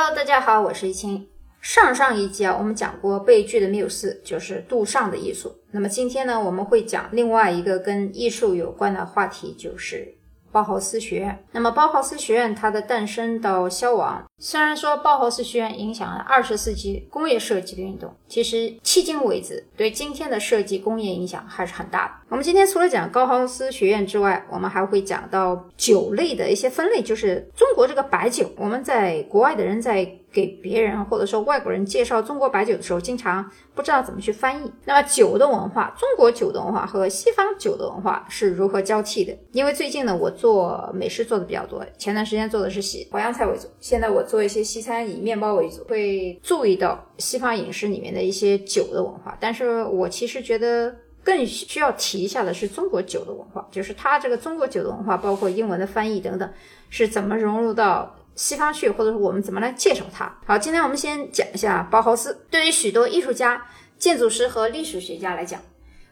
Hello，大家好，我是易清。上上一集啊，我们讲过悲剧的缪斯，就是杜尚的艺术。那么今天呢，我们会讲另外一个跟艺术有关的话题，就是包豪斯学院。那么包豪斯学院它的诞生到消亡，虽然说包豪斯学院影响了二十世纪工业设计的运动，其实迄今为止对今天的设计工业影响还是很大的。我们今天除了讲高豪斯学院之外，我们还会讲到酒类的一些分类，就是中国这个白酒，我们在国外的人在。给别人或者说外国人介绍中国白酒的时候，经常不知道怎么去翻译。那么酒的文化，中国酒的文化和西方酒的文化是如何交替的？因为最近呢，我做美食做的比较多，前段时间做的是喜淮扬菜为主，现在我做一些西餐，以面包为主，会注意到西方饮食里面的一些酒的文化。但是我其实觉得更需要提一下的是中国酒的文化，就是它这个中国酒的文化，包括英文的翻译等等，是怎么融入到。西方去，或者说我们怎么来介绍它？好，今天我们先讲一下包豪斯。对于许多艺术家、建筑师和历史学家来讲，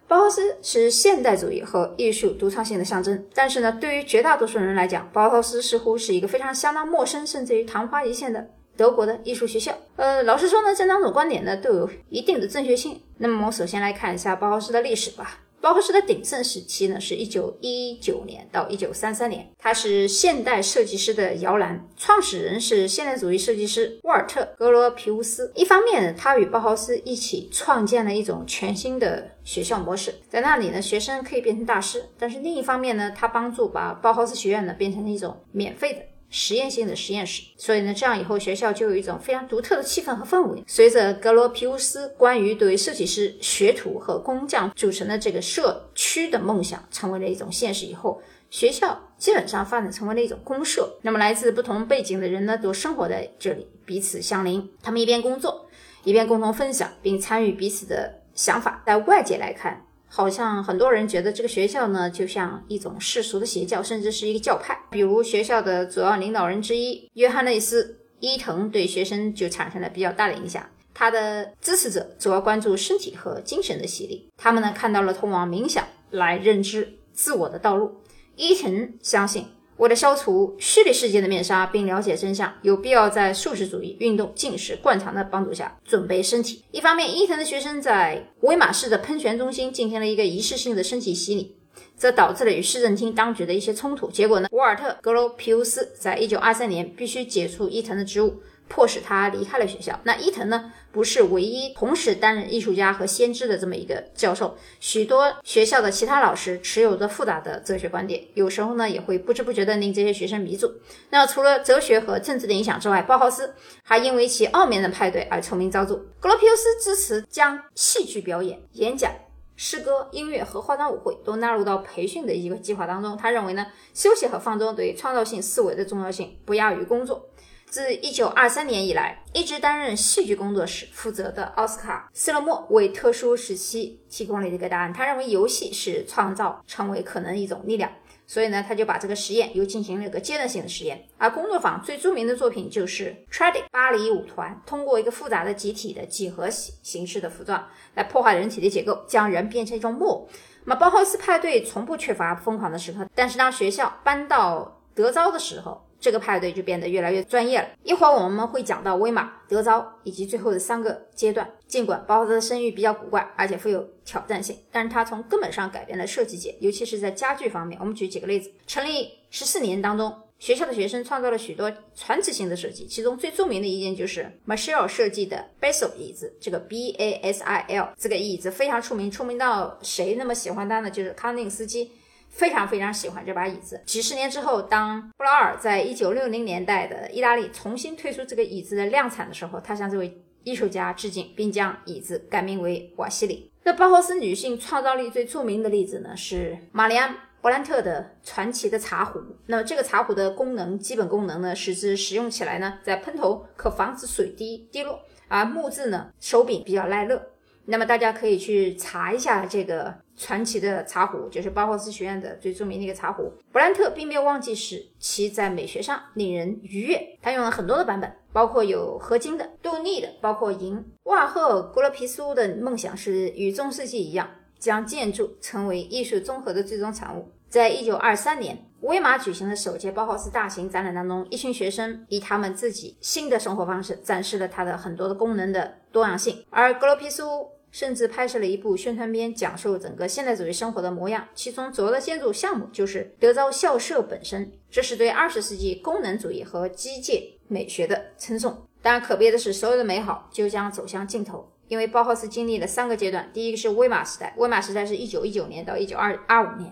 包豪斯是现代主义和艺术独创性的象征。但是呢，对于绝大多数人来讲，包豪斯似乎是一个非常相当陌生，甚至于昙花一现的德国的艺术学校。呃，老实说呢，这两种观点呢都有一定的正确性。那么，我们首先来看一下包豪斯的历史吧。包豪斯的鼎盛时期呢，是一九一九年到一九三三年。他是现代设计师的摇篮，创始人是现代主义设计师沃尔特·格罗皮乌斯。一方面呢，他与包豪斯一起创建了一种全新的学校模式，在那里呢，学生可以变成大师。但是另一方面呢，他帮助把包豪斯学院呢变成了一种免费的。实验性的实验室，所以呢，这样以后学校就有一种非常独特的气氛和氛围。随着格罗皮乌斯关于对设计师、学徒和工匠组成的这个社区的梦想成为了一种现实以后，学校基本上发展成为了一种公社。那么，来自不同背景的人呢，都生活在这里，彼此相邻。他们一边工作，一边共同分享并参与彼此的想法。在外界来看，好像很多人觉得这个学校呢，就像一种世俗的邪教，甚至是一个教派。比如学校的主要领导人之一约翰内斯·伊藤对学生就产生了比较大的影响。他的支持者主要关注身体和精神的洗礼，他们呢看到了通往冥想来认知自我的道路。伊藤相信。为了消除虚拟世界的面纱，并了解真相，有必要在素食主义运动、进食灌肠的帮助下准备身体。一方面，伊藤的学生在威马市的喷泉中心进行了一个仪式性的身体洗礼，这导致了与市政厅当局的一些冲突。结果呢，沃尔特·格罗皮乌斯在一九二三年必须解除伊藤的职务。迫使他离开了学校。那伊藤呢，不是唯一同时担任艺术家和先知的这么一个教授。许多学校的其他老师持有着复杂的哲学观点，有时候呢也会不知不觉地令这些学生迷住。那除了哲学和政治的影响之外，包豪斯还因为其奥面的派对而臭名昭著。格罗皮乌斯支持将戏剧表演、演讲、诗歌、音乐和化妆舞会都纳入到培训的一个计划当中。他认为呢，休息和放松对创造性思维的重要性不亚于工作。自一九二三年以来，一直担任戏剧工作室负责的奥斯卡·斯勒莫为特殊时期提供了一个答案。他认为游戏是创造成为可能一种力量，所以呢，他就把这个实验又进行了一个阶段性的实验。而工作坊最著名的作品就是 Tradic 巴黎舞团，通过一个复杂的集体的几何形形式的服装来破坏人体的结构，将人变成一种木偶。那么包豪斯派对从不缺乏疯狂的时刻，但是当学校搬到德昭的时候。这个派对就变得越来越专业了。一会儿我们会讲到威马、德昭以及最后的三个阶段。尽管包豪斯的声誉比较古怪，而且富有挑战性，但是他从根本上改变了设计界，尤其是在家具方面。我们举几个例子：成立十四年当中，学校的学生创造了许多传奇性的设计，其中最著名的一件就是 Michelle 设计的 Basil 椅子。这个 B A S I L 这个椅子非常出名，出名到谁那么喜欢它呢？就是康定斯基。非常非常喜欢这把椅子。几十年之后，当布劳尔在一九六零年代的意大利重新推出这个椅子的量产的时候，他向这位艺术家致敬，并将椅子改名为瓦西里。那包豪斯女性创造力最著名的例子呢，是玛丽安·勃兰特的传奇的茶壶。那么这个茶壶的功能，基本功能呢，使之使用起来呢，在喷头可防止水滴滴落，而木质呢，手柄比较耐热。那么大家可以去查一下这个传奇的茶壶，就是包豪斯学院的最著名的一个茶壶。勃兰特并没有忘记使其在美学上令人愉悦，他用了很多的版本，包括有合金的、镀腻的，包括银。瓦赫·格罗皮苏的梦想是与中世纪一样，将建筑成为艺术综合的最终产物。在一九二三年，威马举行的首届包豪斯大型展览当中，一群学生以他们自己新的生活方式展示了它的很多的功能的多样性。而格罗皮苏甚至拍摄了一部宣传片，讲述整个现代主义生活的模样。其中主要的建筑项目就是德昭校舍本身，这是对二十世纪功能主义和机械美学的称颂。当然，可悲的是，所有的美好就将走向尽头。因为包豪斯经历了三个阶段，第一个是威马时代，威马时代是一九一九年到一九二二五年；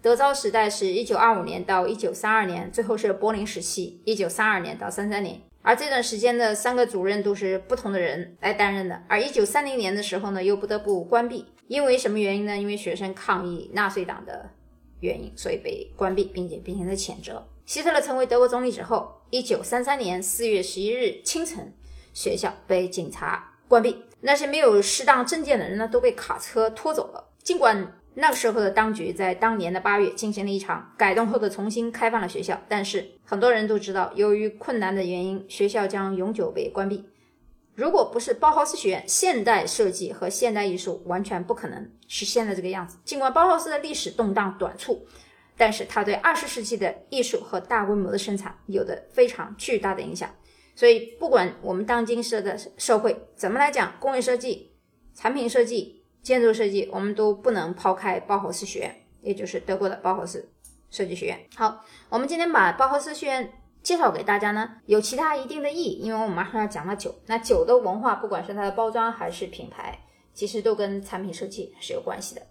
德昭时代是一九二五年到一九三二年；最后是柏林时期，一九三二年到三三年。而这段时间的三个主任都是不同的人来担任的。而一九三零年的时候呢，又不得不关闭，因为什么原因呢？因为学生抗议纳粹党的原因，所以被关闭，并且进行了谴责。希特勒成为德国总理之后，一九三三年四月十一日清晨，学校被警察。关闭那些没有适当证件的人呢，都被卡车拖走了。尽管那个时候的当局在当年的八月进行了一场改动后的重新开放了学校，但是很多人都知道，由于困难的原因，学校将永久被关闭。如果不是包豪斯学院现代设计和现代艺术，完全不可能是现在这个样子。尽管包豪斯的历史动荡短促，但是它对二十世纪的艺术和大规模的生产有着非常巨大的影响。所以，不管我们当今社的社会怎么来讲，工业设计、产品设计、建筑设计，我们都不能抛开包豪斯学院，也就是德国的包豪斯设计学院。好，我们今天把包豪斯学院介绍给大家呢，有其他一定的意义，因为我们马上要讲到酒。那酒的文化，不管是它的包装还是品牌，其实都跟产品设计是有关系的。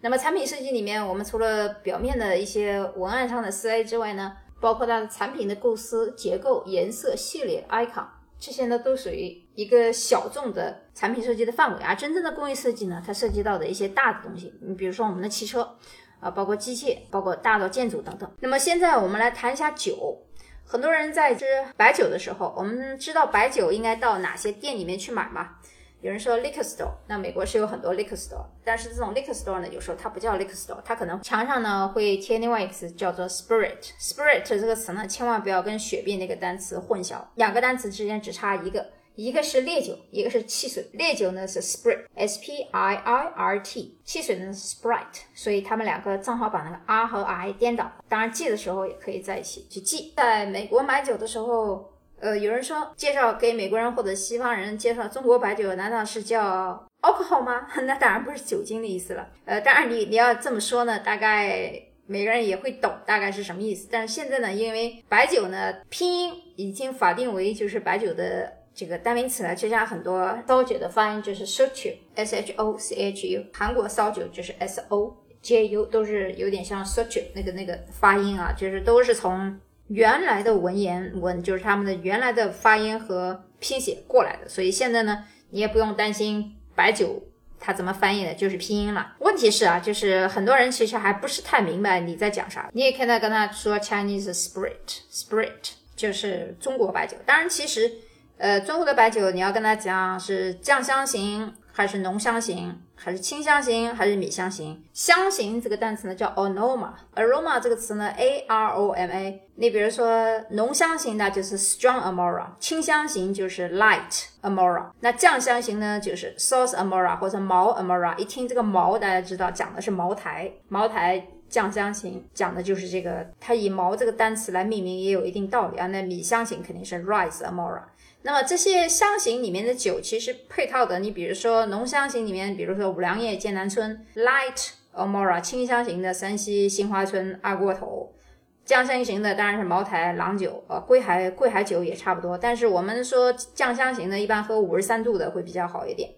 那么，产品设计里面，我们除了表面的一些文案上的思维之外呢？包括它的产品的构思、结构、颜色、系列、icon，这些呢都属于一个小众的产品设计的范围。啊真正的工业设计呢，它涉及到的一些大的东西，你比如说我们的汽车，啊，包括机械，包括大的建筑等等。那么现在我们来谈一下酒。很多人在吃白酒的时候，我们知道白酒应该到哪些店里面去买吗？有人说 liquor store，那美国是有很多 liquor store，但是这种 liquor store 呢，有时候它不叫 liquor store，它可能墙上呢会贴另外一个词叫做 spirit。spirit 这个词呢，千万不要跟雪碧那个单词混淆，两个单词之间只差一个，一个是烈酒，一个是汽水。烈酒呢是 spirit，s p i i r t，汽水呢是 sprite，所以他们两个正好把那个 r 和 i 颠倒。当然记的时候也可以在一起去记。在美国买酒的时候。呃，有人说介绍给美国人或者西方人介绍中国白酒，难道是叫 alcohol 吗？那当然不是酒精的意思了。呃，当然你你要这么说呢，大概每个人也会懂大概是什么意思。但是现在呢，因为白酒呢拼音已经法定为就是白酒的这个单名词了，就像很多烧酒的发音就是 shochu，s h o c h u，韩国烧酒就是 s o j u，都是有点像 shochu 那个那个发音啊，就是都是从。原来的文言文就是他们的原来的发音和拼写过来的，所以现在呢，你也不用担心白酒它怎么翻译的，就是拼音了。问题是啊，就是很多人其实还不是太明白你在讲啥，你也可以跟他说 Chinese spirit，spirit 就是中国白酒。当然，其实呃，中国的白酒你要跟他讲是酱香型。还是浓香型，还是清香型，还是米香型？香型这个单词呢叫 aroma，aroma 这个词呢 a r o m a。你比如说浓香型的就是 strong amora，清香型就是 light amora。那酱香型呢就是 sauce amora 或者毛 amora。一听这个毛，大家知道讲的是茅台，茅台酱香型讲的就是这个。它以毛这个单词来命名也有一定道理啊。那米香型肯定是 rice amora。那么这些香型里面的酒，其实配套的，你比如说浓香型里面，比如说五粮液剑南春，Light Amora；清香型的山西杏花村二锅头；酱香型的当然是茅台郎酒，呃，桂海桂海酒也差不多。但是我们说酱香型的，一般喝五十三度的会比较好一点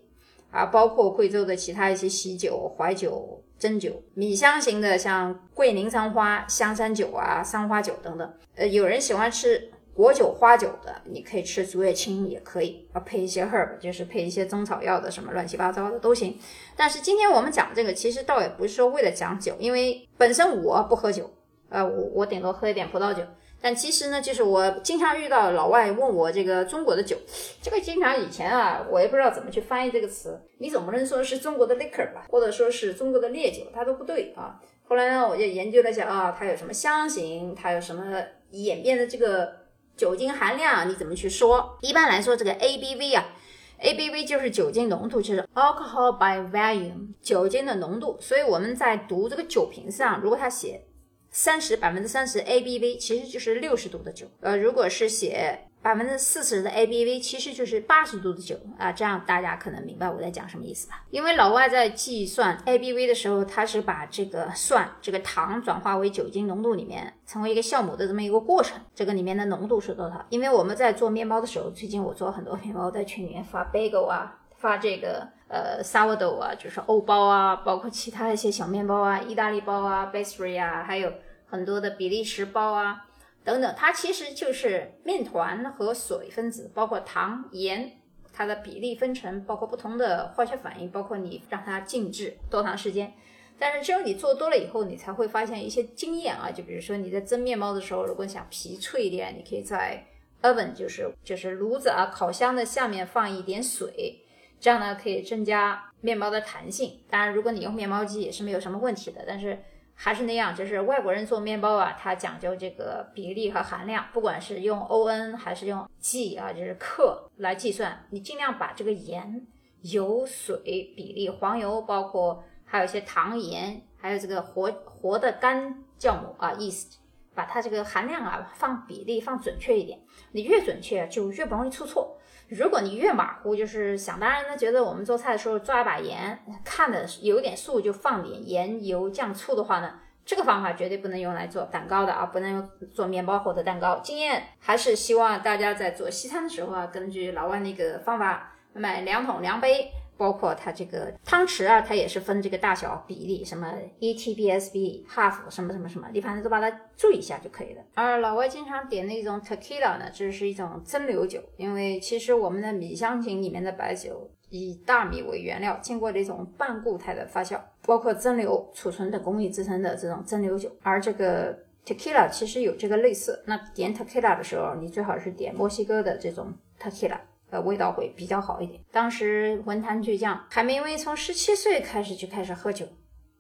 啊，包括贵州的其他一些喜酒、怀酒、真酒。米香型的像桂林三花、香山酒啊、三花酒等等。呃，有人喜欢吃。果酒花酒的，你可以吃竹叶青，也可以啊，配一些 herb，就是配一些中草药的，什么乱七八糟的都行。但是今天我们讲这个，其实倒也不是说为了讲酒，因为本身我不喝酒，呃，我我顶多喝一点葡萄酒。但其实呢，就是我经常遇到老外问我这个中国的酒，这个经常以前啊，我也不知道怎么去翻译这个词，你总不能说是中国的 liquor 吧，或者说是中国的烈酒，它都不对啊。后来呢，我就研究了一下啊，它有什么香型，它有什么演变的这个。酒精含量你怎么去说？一般来说，这个 ABV 啊，ABV 就是酒精浓度，就是 alcohol by volume，酒精的浓度。所以我们在读这个酒瓶上，如果它写三十百分之三十 ABV，其实就是六十度的酒。呃，如果是写。百分之四十的 ABV 其实就是八十度的酒啊，这样大家可能明白我在讲什么意思吧？因为老外在计算 ABV 的时候，他是把这个算这个糖转化为酒精浓度里面成为一个酵母的这么一个过程，这个里面的浓度是多少？因为我们在做面包的时候，最近我做很多面包，在群里面发 bagel 啊，发这个呃 sourdough 啊，就是欧包啊，包括其他一些小面包啊，意大利包啊 b a s e r y 啊，还有很多的比利时包啊。等等，它其实就是面团和水分子，包括糖、盐，它的比例分成，包括不同的化学反应，包括你让它静置多长时间。但是只有你做多了以后，你才会发现一些经验啊。就比如说你在蒸面包的时候，如果想皮脆一点，你可以在 oven，就是就是炉子啊，烤箱的下面放一点水，这样呢可以增加面包的弹性。当然，如果你用面包机也是没有什么问题的，但是。还是那样，就是外国人做面包啊，他讲究这个比例和含量，不管是用 O N 还是用 G 啊，就是克来计算，你尽量把这个盐、油、水比例、黄油，包括还有一些糖盐，还有这个活活的干酵母啊，yeast，把它这个含量啊放比例放准确一点，你越准确就越不容易出错。如果你越马虎，就是想当然的觉得我们做菜的时候抓一把盐，看的有点素就放点盐、油、酱、醋的话呢，这个方法绝对不能用来做蛋糕的啊，不能用做面包或者蛋糕。经验还是希望大家在做西餐的时候啊，根据老外那个方法买两桶量杯。包括它这个汤匙啊，它也是分这个大小比例，什么 E T B S B half 什么什么什么，你反正都把它注意一下就可以了。而老外经常点那种 Tequila 呢，这是一种蒸馏酒，因为其实我们的米香型里面的白酒以大米为原料，经过这种半固态的发酵，包括蒸馏、储存等工艺制成的这种蒸馏酒。而这个 Tequila 其实有这个类似，那点 Tequila 的时候，你最好是点墨西哥的这种 Tequila。呃，味道会比较好一点。当时文坛巨匠海明威从十七岁开始就开始喝酒，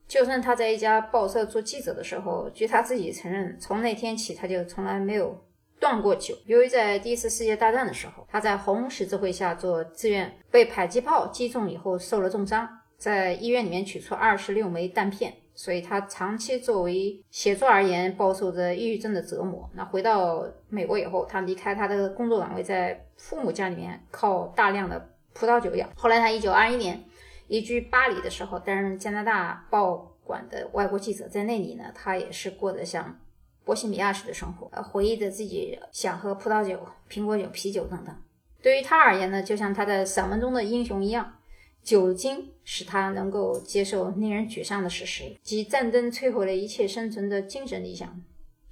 就算他在一家报社做记者的时候，据他自己承认，从那天起他就从来没有断过酒。由于在第一次世界大战的时候，他在红十字会下做志愿，被迫击炮击中以后受了重伤，在医院里面取出二十六枚弹片。所以他长期作为写作而言，饱受着抑郁症的折磨。那回到美国以后，他离开他的工作岗位，在父母家里面靠大量的葡萄酒养。后来他一九二一年移居巴黎的时候，担任加拿大报馆的外国记者，在那里呢，他也是过得像波西米亚式的生活，呃，回忆着自己想喝葡萄酒、苹果酒、啤酒等等。对于他而言呢，就像他在散文中的英雄一样。酒精使他能够接受令人沮丧的事实，即战争摧毁了一切生存的精神理想。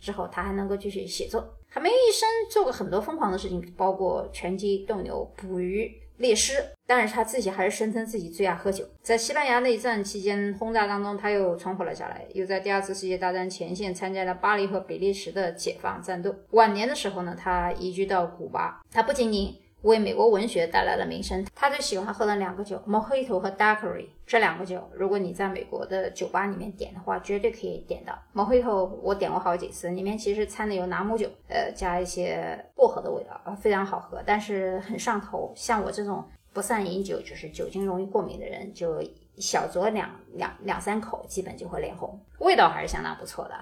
之后，他还能够继续写作。海明一生做过很多疯狂的事情，包括拳击、斗牛、捕鱼、猎狮。但是他自己还是声称自己最爱喝酒。在西班牙内战期间轰炸当中，他又存活了下来。又在第二次世界大战前线参加了巴黎和比利时的解放战斗。晚年的时候呢，他移居到古巴。他不仅仅为美国文学带来了名声。他最喜欢喝的两个酒，Mojito 和 Daiquiri 这两个酒，如果你在美国的酒吧里面点的话，绝对可以点到。Mojito 我点过好几次，里面其实掺的有朗姆酒，呃，加一些薄荷的味道，非常好喝，但是很上头。像我这种不善饮酒，就是酒精容易过敏的人，就小酌两两两三口，基本就会脸红。味道还是相当不错的。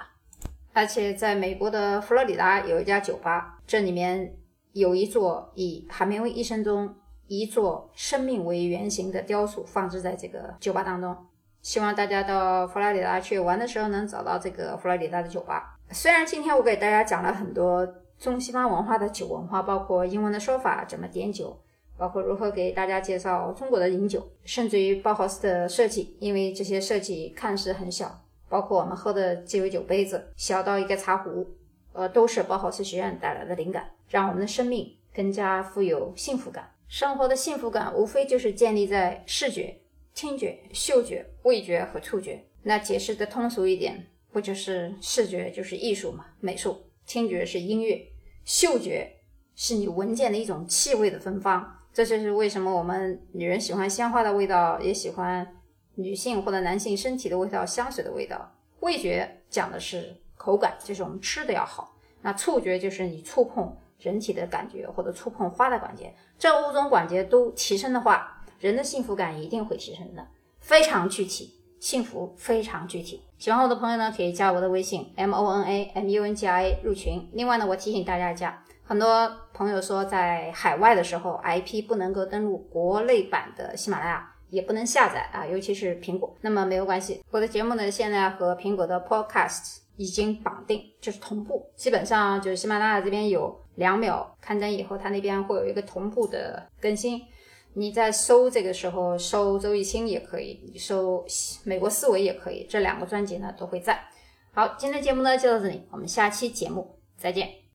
而且在美国的佛罗里达有一家酒吧，这里面。有一座以海明威一生中一座生命为原型的雕塑放置在这个酒吧当中，希望大家到佛罗里达去玩的时候能找到这个佛罗里达的酒吧。虽然今天我给大家讲了很多中西方文化的酒文化，包括英文的说法怎么点酒，包括如何给大家介绍中国的饮酒，甚至于包豪斯的设计，因为这些设计看似很小，包括我们喝的鸡尾酒杯子，小到一个茶壶。呃，都是包豪斯学院带来的灵感，让我们的生命更加富有幸福感。生活的幸福感无非就是建立在视觉、听觉、嗅觉、味觉和触觉。那解释的通俗一点，不就是视觉就是艺术嘛？美术，听觉是音乐，嗅觉是你闻见的一种气味的芬芳。这就是为什么我们女人喜欢鲜花的味道，也喜欢女性或者男性身体的味道，香水的味道。味觉讲的是。口感就是我们吃的要好，那触觉就是你触碰人体的感觉或者触碰花的感觉，这五种感觉都提升的话，人的幸福感一定会提升的。非常具体，幸福非常具体。喜欢我的朋友呢，可以加我的微信 m o n a m u n g i a 入群。另外呢，我提醒大家一下，很多朋友说在海外的时候 IP 不能够登录国内版的喜马拉雅，也不能下载啊，尤其是苹果。那么没有关系，我的节目呢现在和苹果的 Podcast 已经绑定，就是同步，基本上就是喜马拉雅这边有两秒刊登以后，它那边会有一个同步的更新。你在搜这个时候搜周艺兴也可以，你搜美国思维也可以，这两个专辑呢都会在。好，今天节目呢就到这里，我们下期节目再见。